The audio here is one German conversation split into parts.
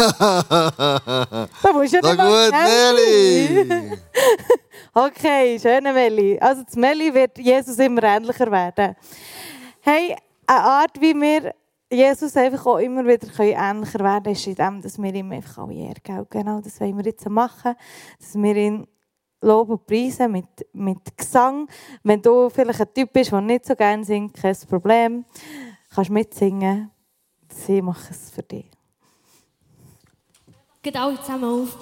da musst du ja nicht gut. Nelly. Okay, schöne Melli. Also das Melli wird Jesus immer ähnlicher werden. Hey, eine Art, wie wir Jesus einfach auch immer wieder ähnlicher werden können, ist in dem, dass wir ihm einfach alle Ehre geben. Genau, das wollen wir jetzt machen. Dass wir ihn loben und preisen mit, mit Gesang. Wenn du vielleicht ein Typ bist, der nicht so gerne singt, kein Problem. Kannst mitsingen. Sie machen es für dich. Alle zusammen auf.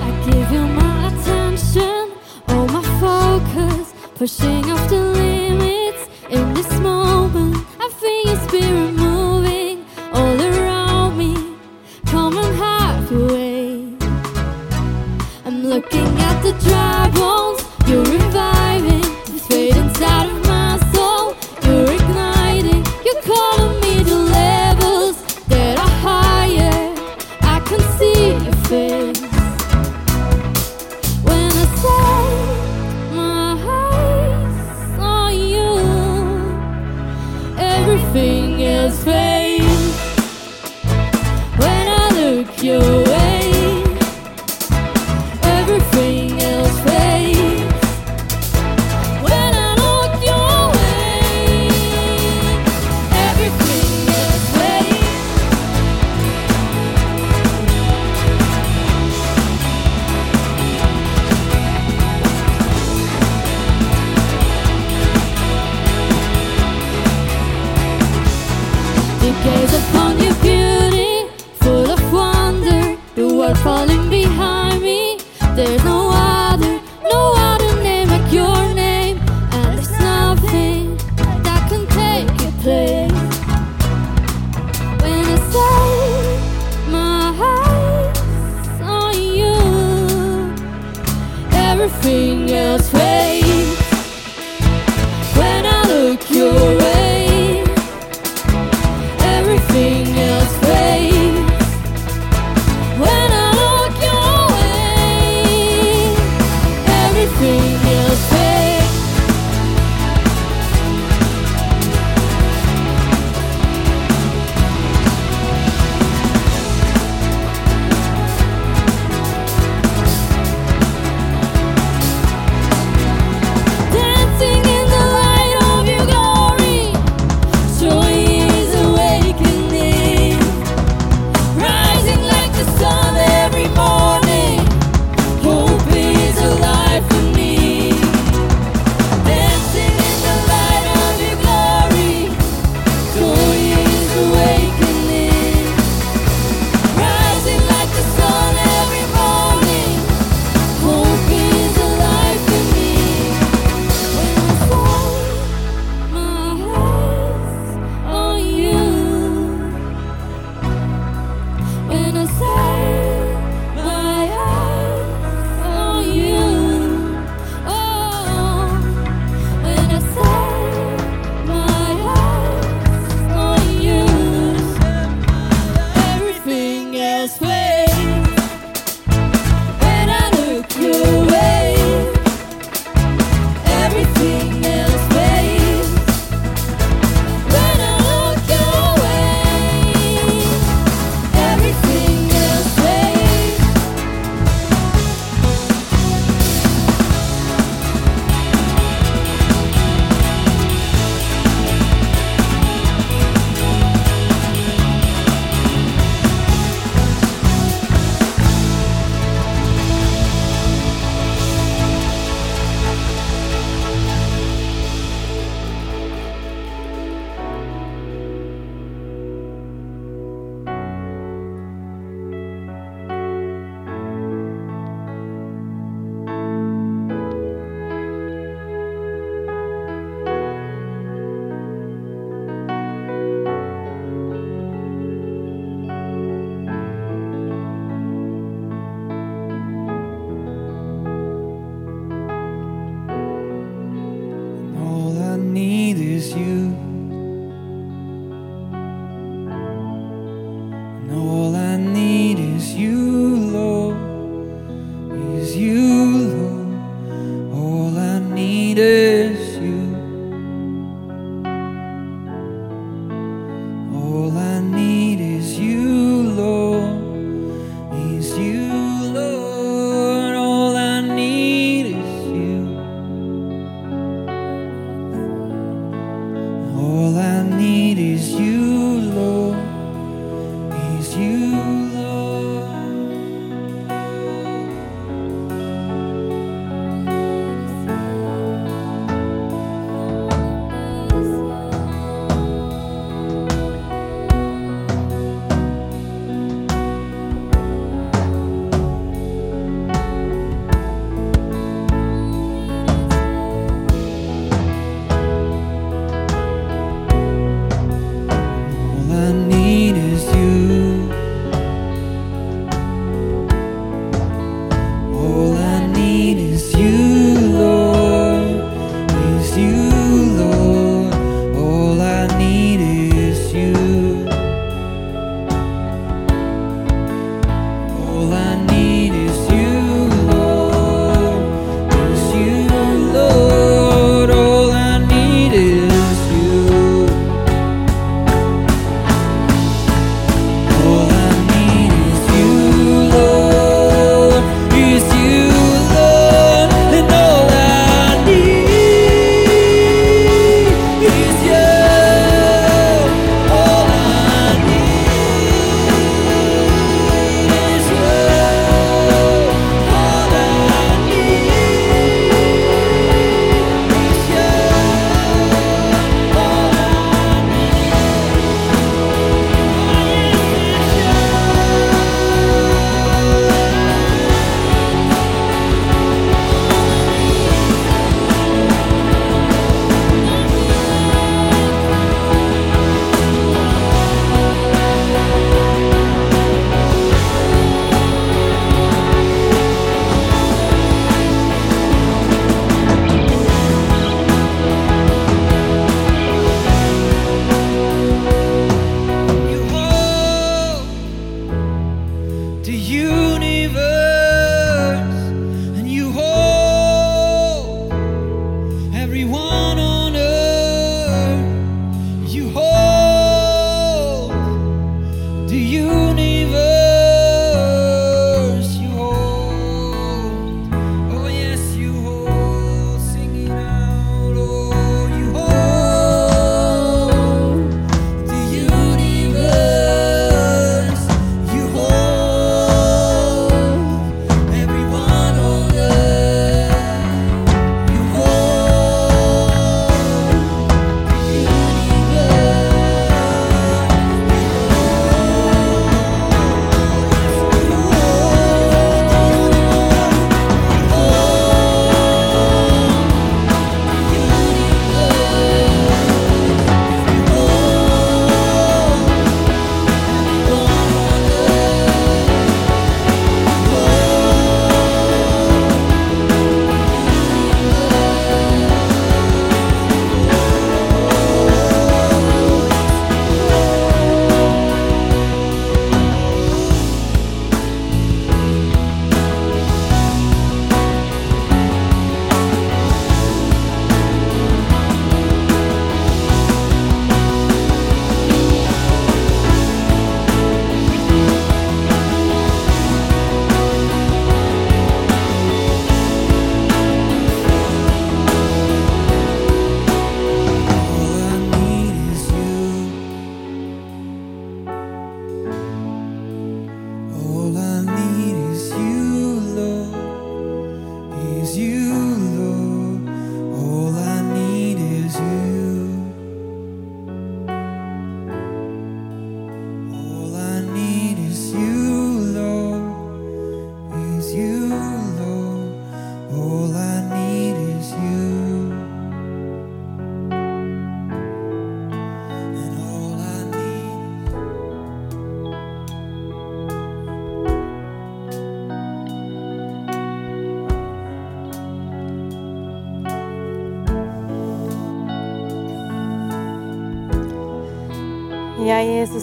I give you my attention, all my focus, pushing off the limits in this moment. I feel your spirit moving all around me. Come and have your way. I'm looking at the dry bones you're reviving.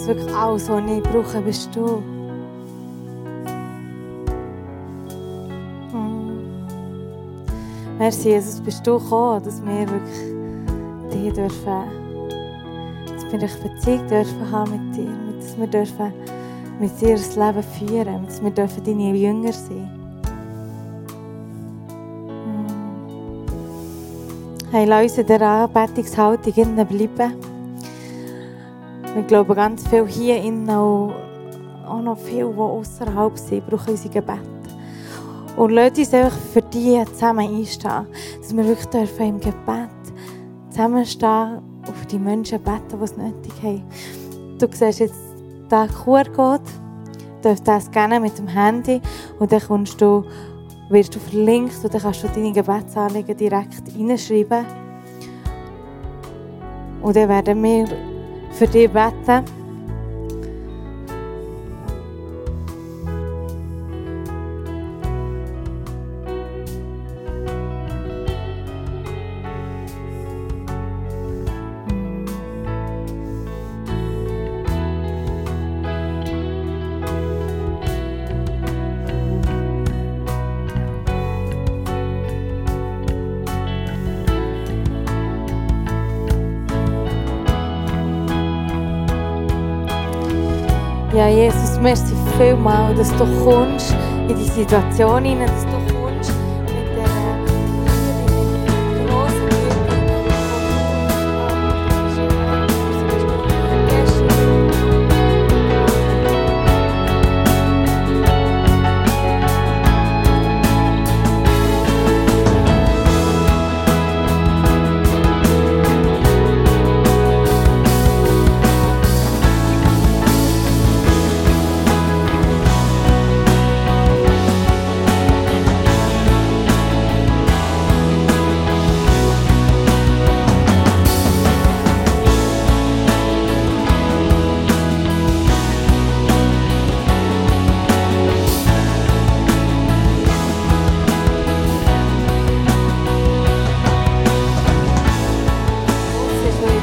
wirklich alles, was ich brauche, bist du. Mhm. Merci, Jesus, bist du gekommen, dass wir wirklich dich dürfen, dass wir dich Beziehung dürfen haben mit dir, dass wir dürfen mit dir das Leben führen, dass wir dürfen deine Jünger sein. Mhm. Hey, lass uns in dieser Anbetungshaltung bleiben. Ich glaube, ganz viel hier innen auch, auch noch viel, die außerhalb sind, brauchen unsere Gebete. Und lasst uns einfach für die zusammen einstehen. Dass wir wirklich dürfen im Gebet zusammenstehen und für die Menschen beten, die es nötig haben. Du siehst jetzt den QR-Code, darfst das scannen mit dem Handy und dann kommst du, wirst du verlinkt und dann kannst du deine Gebetsanliegen direkt reinschreiben. Und dann werden wir für dich beten. Vielmal, dass du kommst in die Situation hinein, dass du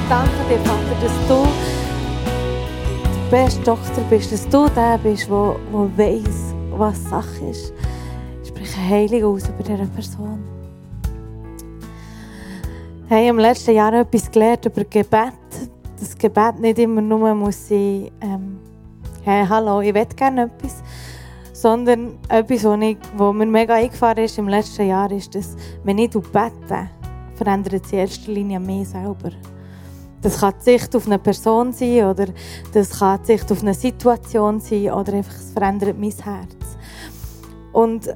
danke dir, Vater, dass du der beste Doktor bist, dass du der bist, der, der weiss, was Sache ist. Ich spreche Heilig aus über diese Person. Hey, im letzten Jahr etwas gelernt über Gebet. Das Gebet nicht immer nur muss sein, ähm, hey, hallo, ich will gerne etwas, sondern etwas, was, ich, was mir mega eingefahren ist im letzten Jahr, ist, dass wenn ich bete, verändert es in erster Linie mich selber. Das kann die Sicht auf eine Person sein oder das kann die Sicht auf eine Situation sein oder einfach es verändert mein Herz. Und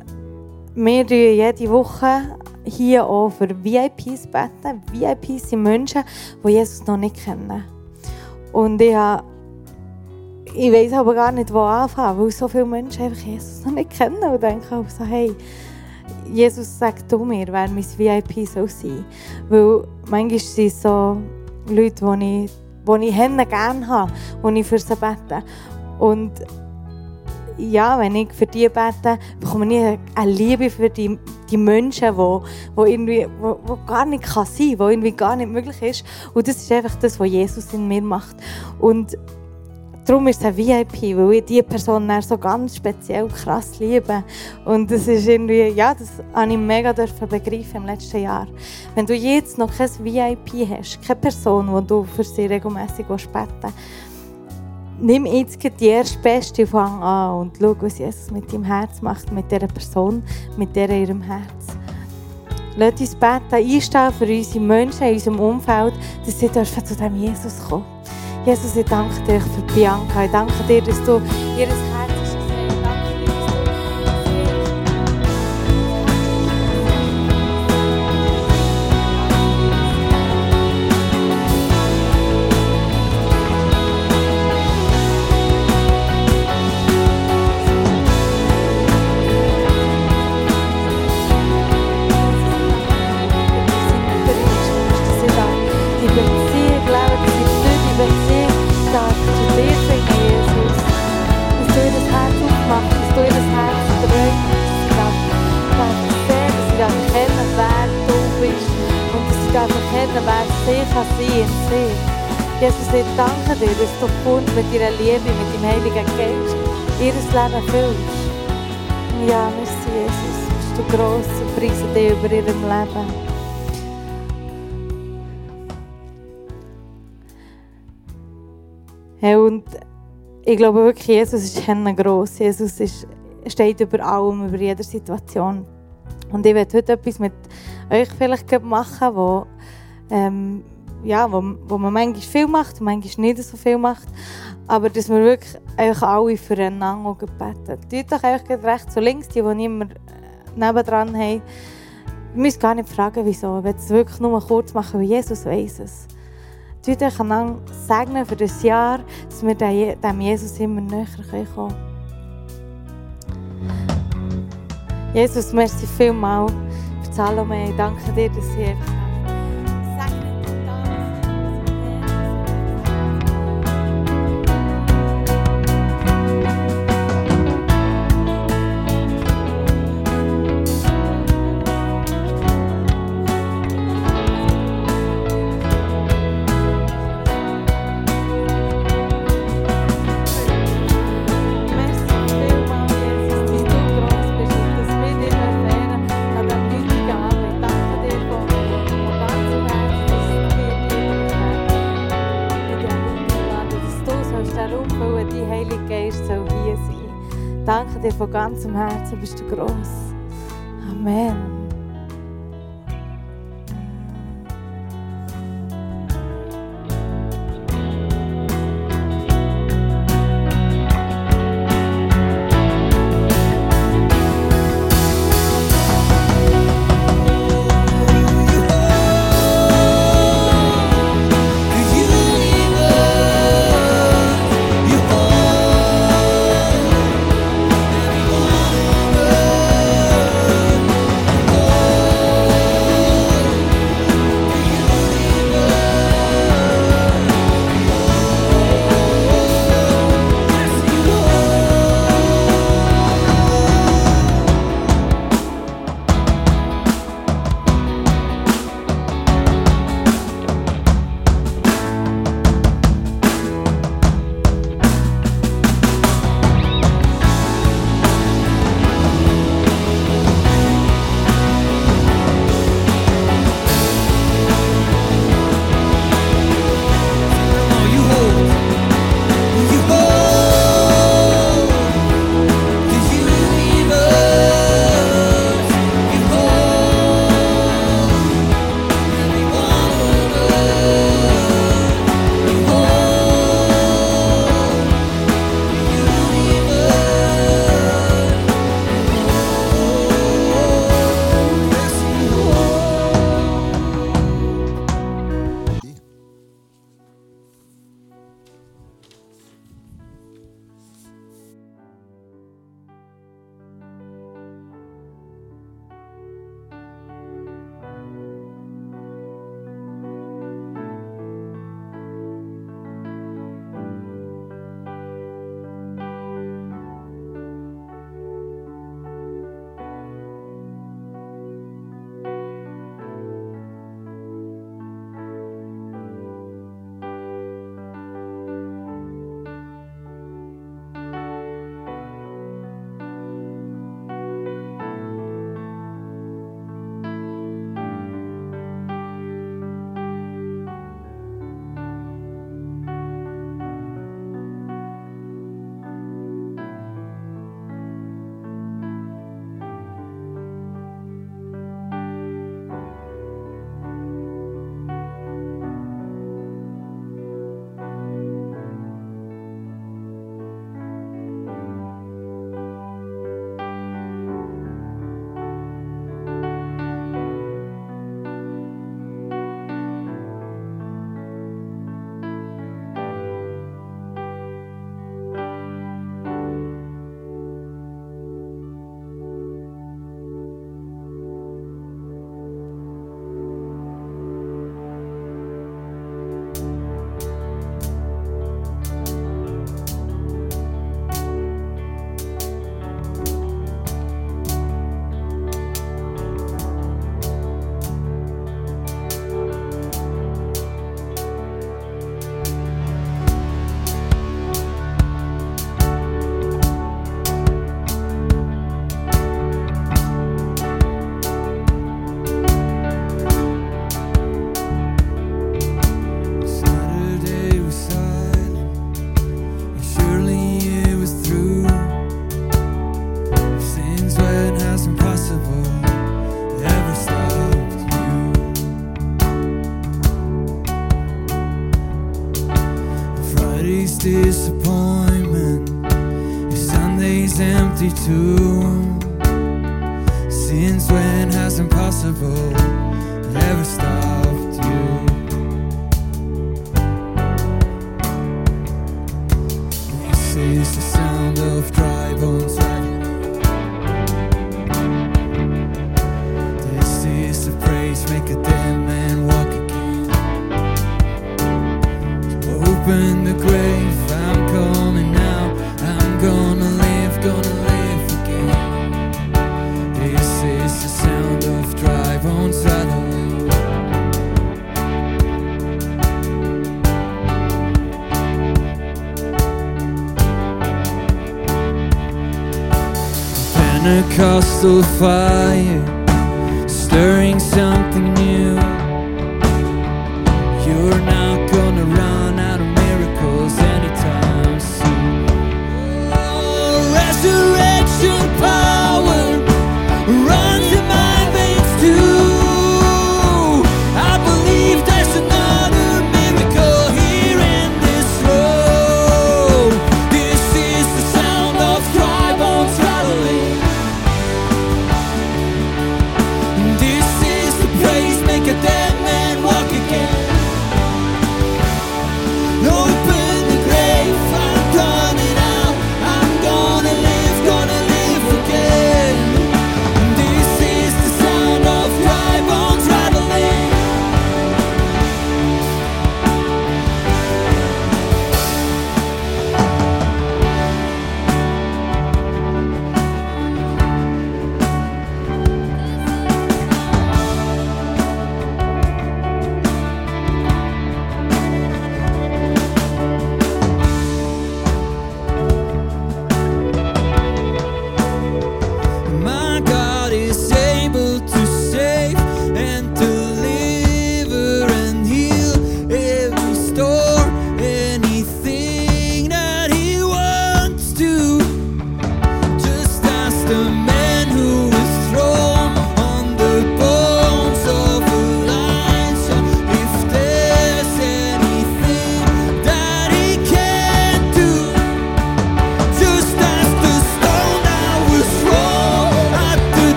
wir tun jede Woche hier auch für VIPs beten. VIPs sind Menschen, die Jesus noch nicht kennen. Und ich, habe, ich weiß aber gar nicht, wo anfangen, weil so viele Menschen einfach Jesus noch nicht kennen und denken auch so, hey, Jesus, sag du mir, wer mein VIP soll sein. Weil manchmal sind so Leute, die ich, die ich gerne habe, die ich für sie bete. Und ja, wenn ich für die bete, bekomme ich eine Liebe für die, die Menschen, die, irgendwie, wo, wo gar nicht kann sein kann, irgendwie gar nicht möglich ist. Und das ist einfach das, was Jesus in mir macht. Und darum ist es ein VIP, weil ich diese Person dann so ganz speziell krass liebe. Und das ist irgendwie, ja, das habe ich mega dürfen begreifen im letzten Jahr. Wenn du jetzt noch kein VIP hast, keine Person, die du für sie regelmässig beten nimm jetzt die erste beste Fang an und schau, was Jesus mit deinem Herz macht, mit dieser Person, mit in ihrem Herz. Lass uns beten, einstellen für unsere Menschen in unserem Umfeld, dass sie dürfen zu diesem Jesus kommen. Jesus, ich danke dir für Bianca. Ich danke dir, dass du ihr Herz Jesus, ich danke dir, dass du kommst mit deiner Liebe, mit dem Heiligen Geist, ihr Leben füllst. Ja, merci, Jesus. Bist du gross und preise dich über ihrem Leben. Hey, und ich glaube wirklich, Jesus ist gross. Jesus ist, steht über allem, über jeder Situation. Und ich werde heute etwas mit euch vielleicht machen, wo, ähm, ja, wo, wo man manchmal viel macht, manchmal nicht so viel macht. Aber dass wir wirklich einfach alle füreinander beten. Tut doch gerade rechts und links, die, die niemand nebendran haben. Ihr müsst gar nicht fragen, wieso. Will es wirklich nur kurz machen, weil Jesus weiß es. Tut euch einander segnen für das Jahr, dass wir dem Jesus immer näher kommen können. Jesus, merci vielmals für Salome. Ich danke dir, dass sie einfach von ganzem Herzen, bist du groß. Pentecostal fire,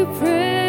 you pray.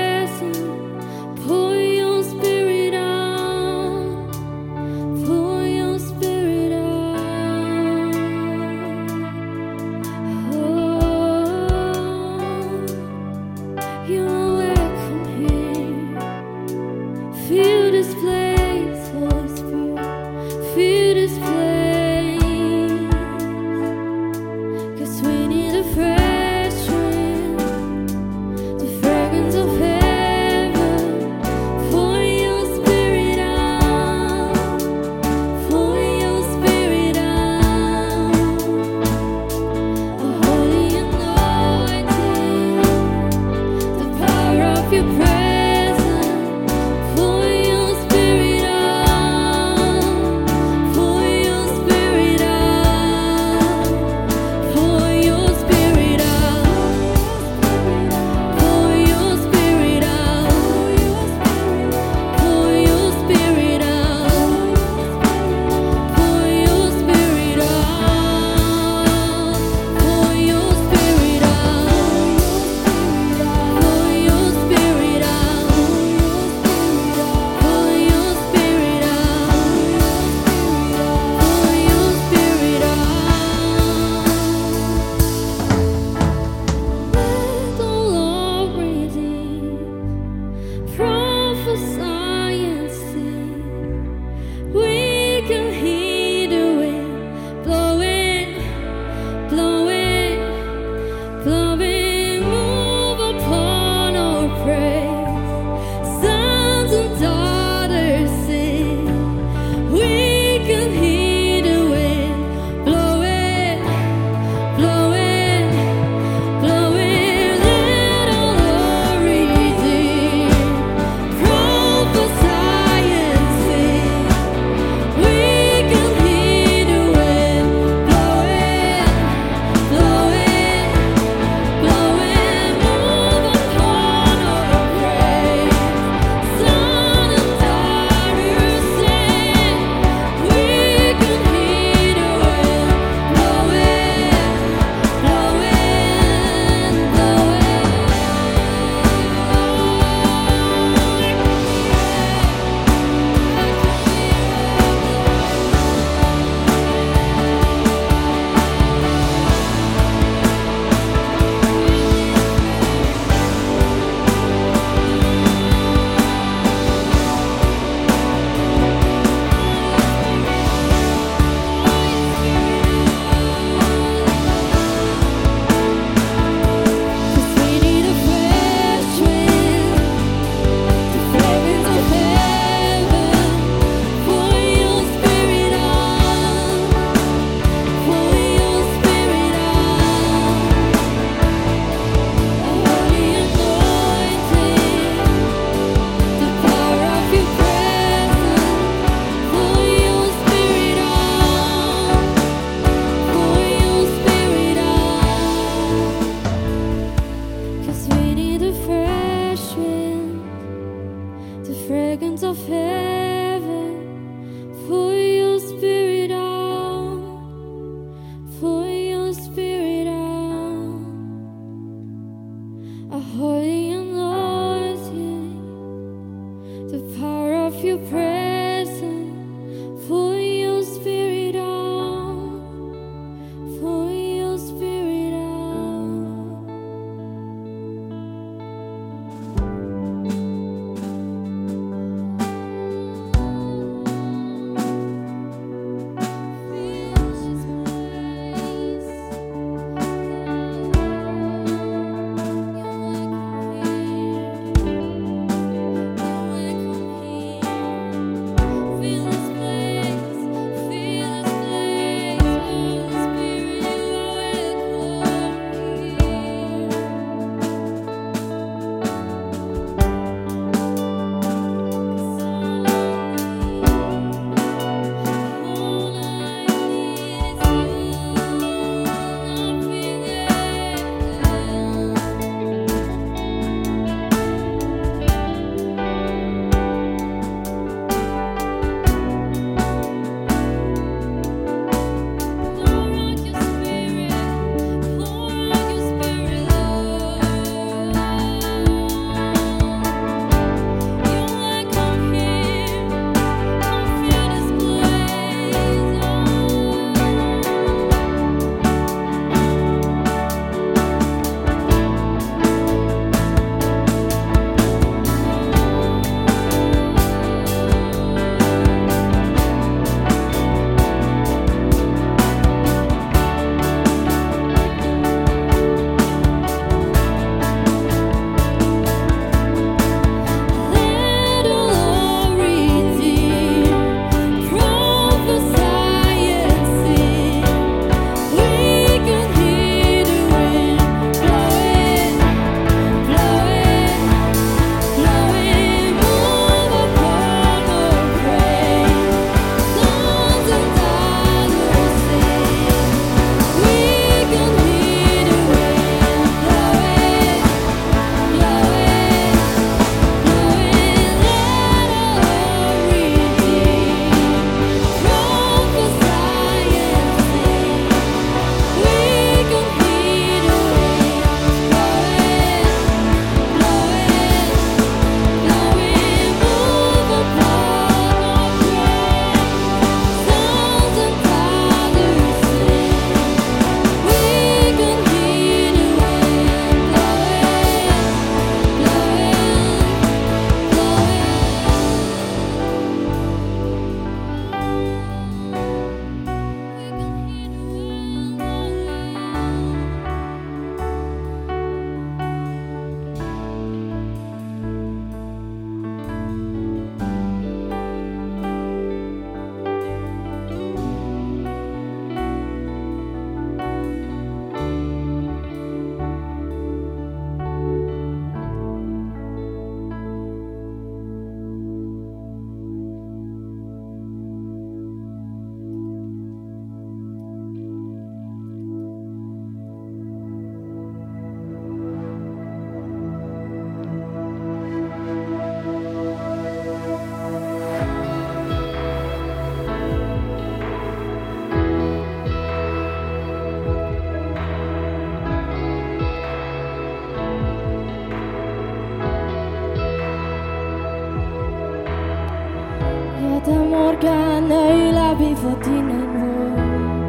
Deinen Worten.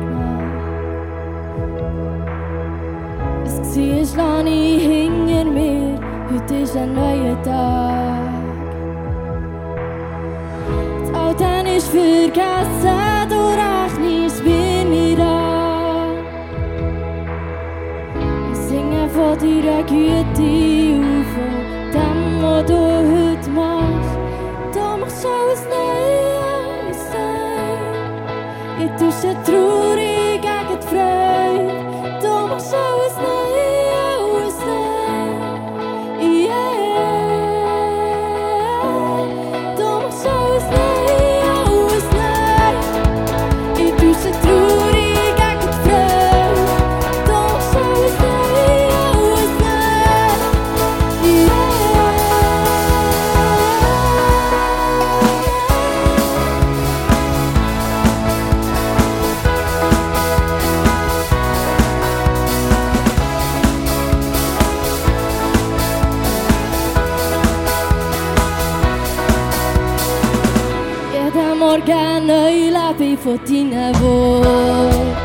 Es war, lasse ich hinter mir, heute ist ein neuer Tag. Das Alte ist vergessen, du rechnest bei mir an. Ich singe von deiner Güte und von dem, was du heute machst. Neu. Ich tausche die Trauer lebe ich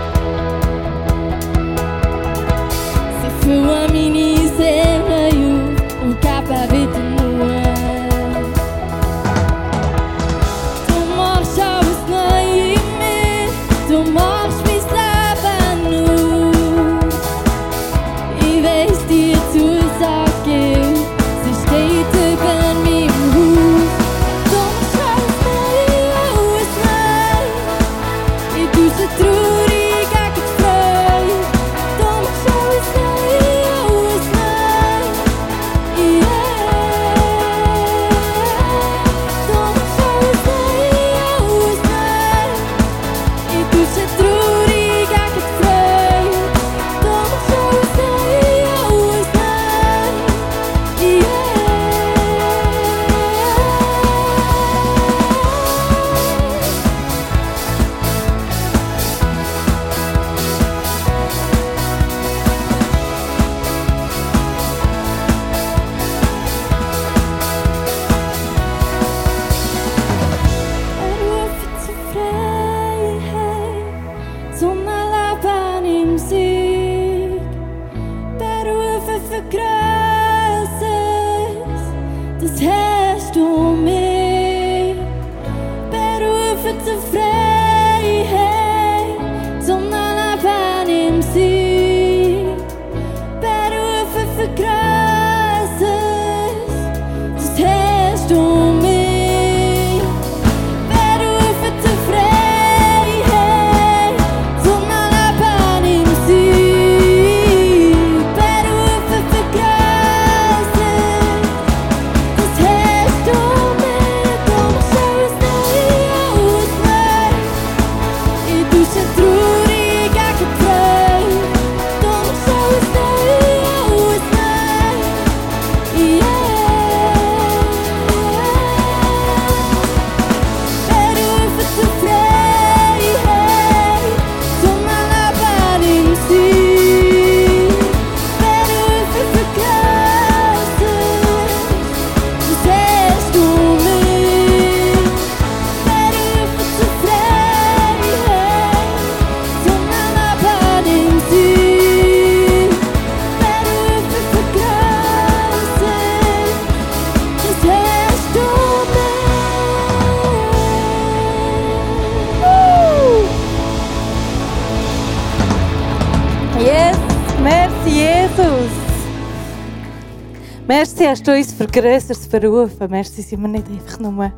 Merci hast du uns für Größeres berufen. Merci sind wir nicht einfach nur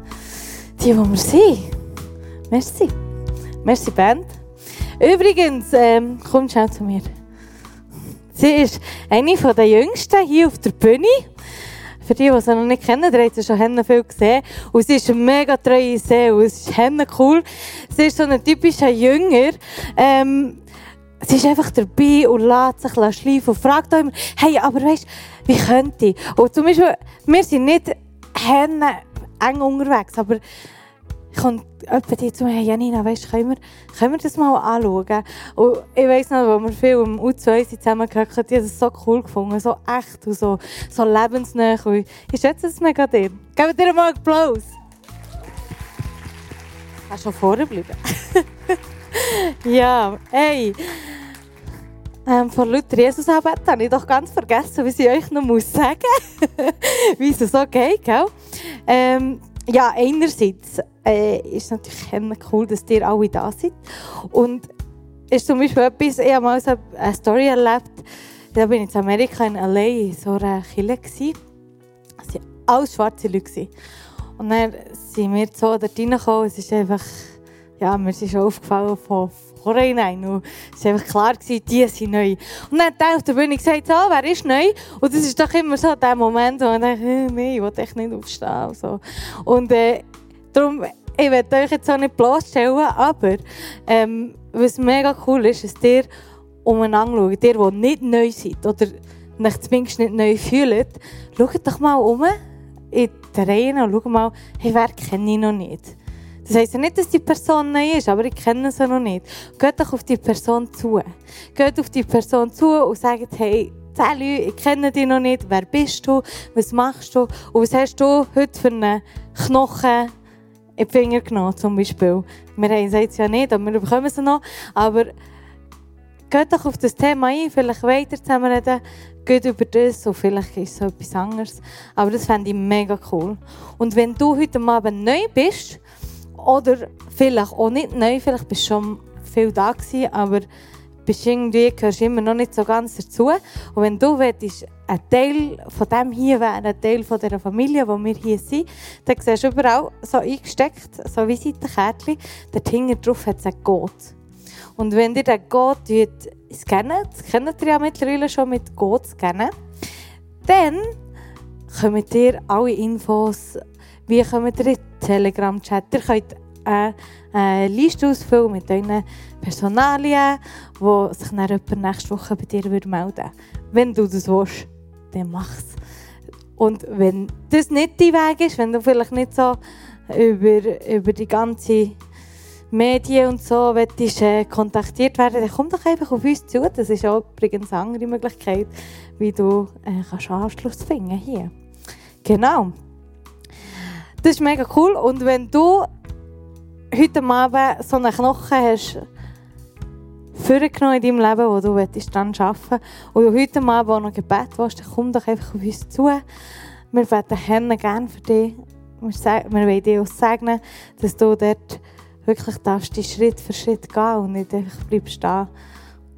die, die wir sind. Merci. Merci Band. Übrigens, ähm, komm schnell zu mir. Sie ist eine der Jüngsten hier auf der Bühne. Für die, die sie noch nicht kennen, ihr sie schon viel gesehen. Und sie ist eine mega treue Seele. Es ist cool. Sie ist so ein typischer Jünger. Ähm, sie ist einfach dabei und lässt sich schleifen und fragt auch immer, hey, aber weißt wie könnte ich? Und zum Beispiel, wir sind nicht Henne eng unterwegs, aber kommt jemand die zu mir, hey Janina, weißt, können, können wir das mal anschauen? Und ich weiss noch, als wir viel im U2 sind zusammengehört haben, die haben das so cool gefunden, so echt und so, so lebensnah. Ich schätze es mega dir. Gebt dir mal einen Applaus. Kannst schon vorne bleiben. ja, hey. Ähm, vor lauter Jesus anbeten habe ich doch ganz vergessen, was ich euch noch muss sagen muss. wie es so geht, gell? Ähm, ja, einerseits äh, ist es natürlich cool, dass ihr alle da seid. Und ist zum Beispiel etwas, ich habe mal so eine Story erlebt, da bin ich in Amerika in L.A. in so einer gewesen. Es waren alles schwarze Leute. Und dann sind wir so dort reingekommen. Es ist einfach, ja, mir ist aufgefallen von vornherein. Und es war einfach klar, gewesen, die sind neu. Und dann hat er auf der Bühne gesagt, so, wer ist neu? Und das ist doch immer so der Moment, wo man denkt, äh, nein, ich will echt nicht aufstehen. So. und äh, darum, ich werde euch jetzt auch nicht bloßstellen, aber ähm, was mega cool ist, ist, dass ihr umeinander schaut, ihr, die nicht neu seid oder euch zumindest nicht neu fühlt, schaut doch mal um in die Reihen und schaut mal, hey, wer kenne ich noch nicht? Das heisst ja nicht, dass die Person neu ist, aber ich kenne sie noch nicht. Geht doch auf die Person zu. Geht auf die Person zu und sagt, hey, Sally, ich kenne dich noch nicht. Wer bist du? Was machst du? Und was hast du heute für einen Knochen in die Finger genommen, zum Beispiel? Wir haben es ja nicht, aber wir bekommen sie noch. Aber geht doch auf das Thema ein, vielleicht weiter zusammenreden, geht über das und vielleicht ist es etwas anderes. Aber das fände ich mega cool. Und wenn du heute Abend neu bist, oder vielleicht auch nicht neu, vielleicht bist du schon viel da gewesen, aber bist irgendwie, gehörst immer noch nicht so ganz dazu. Und wenn du willst, ein Teil von dem hier wäre, ein Teil von dieser Familie, wo wir hier sind, dann siehst du überall so eingesteckt, so Visitenkärtchen, dort hinten drauf hat es einen Gott. Und wenn ihr den Gott scannen, das kennt ihr ja mittlerweile schon mit Gott scannen, dann kommt ihr alle Infos, wie kommt ihr in den Telegram-Chat. Ihr könnt eine, Liste ausfüllen mit euren Personalien, wo sich dann jemand nächste Woche bei dir melden würde. Wenn du das willst, dann mach's. Und wenn das nicht dein Weg ist, wenn du vielleicht nicht so über, über die ganze Medien und so willst, äh, kontaktiert werden, dann komm doch einfach auf uns zu. Das ist auch übrigens eine andere Möglichkeit, wie du äh, kannst Anschluss finden hier. Genau. Das ist mega cool. Und wenn du heute Abend so einen Knochen hast, vorgenommen in deinem Leben, wo du dran arbeiten willst, und du heute Abend auch noch Gebet willst, dann komm doch einfach auf uns zu. Wir Herren gerne für dich. Wir, wollen dich auch segnen, dass du dort wirklich darfst, die Schritt für Schritt gehen und nicht einfach bleibst stehen.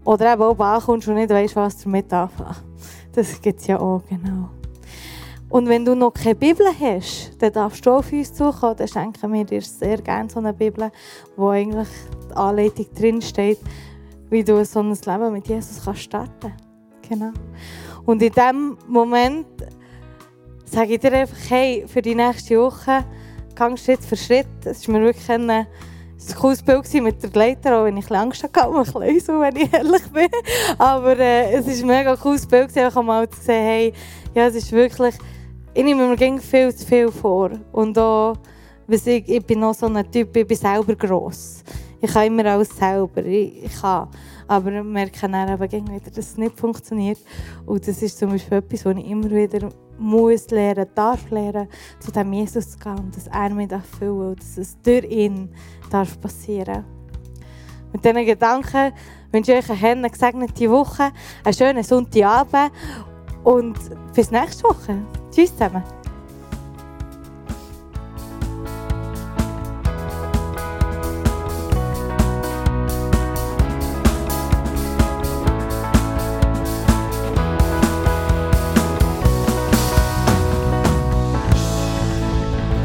Oder eben auch ankommst und nicht weißt, was damit anfangen. Das gibt es ja auch, genau. Und wenn du noch keine Bibel hast, dann darfst du auf uns zukommen. Dann schenken wir dir sehr gerne so eine Bibel, wo eigentlich die Anleitung drinsteht, wie du so ein Leben mit Jesus kannst starten Genau. Und in diesem Moment sage ich dir einfach, hey, für die nächste Woche, gang Schritt für Schritt. Es war mir wirklich ein, cooles Bild mit der Gleiter, auch wenn ich Angst hatte, ein bisschen wenn ich ehrlich bin. Aber äh, es war ein mega cooles Bild, einfach mal zu sehen, hey, ja, es ist wirklich ich nehme mir viel zu viel vor. Und auch, ich, ich bin noch so ein Typ, ich bin selber gross. Ich kann immer alles selber, ich, kann. Aber ich merke dann eben wieder, dass es nicht funktioniert. Und das ist zum Beispiel etwas, was ich immer wieder muss lernen, darf lernen, zu dem Jesus zu gehen dass er mich erfüllen und dass es durch ihn darf passieren Mit diesen Gedanken wünsche ich euch eine gesegnete Woche, einen schönen Sonntagabend und bis nächste Woche. Tschüss zusammen.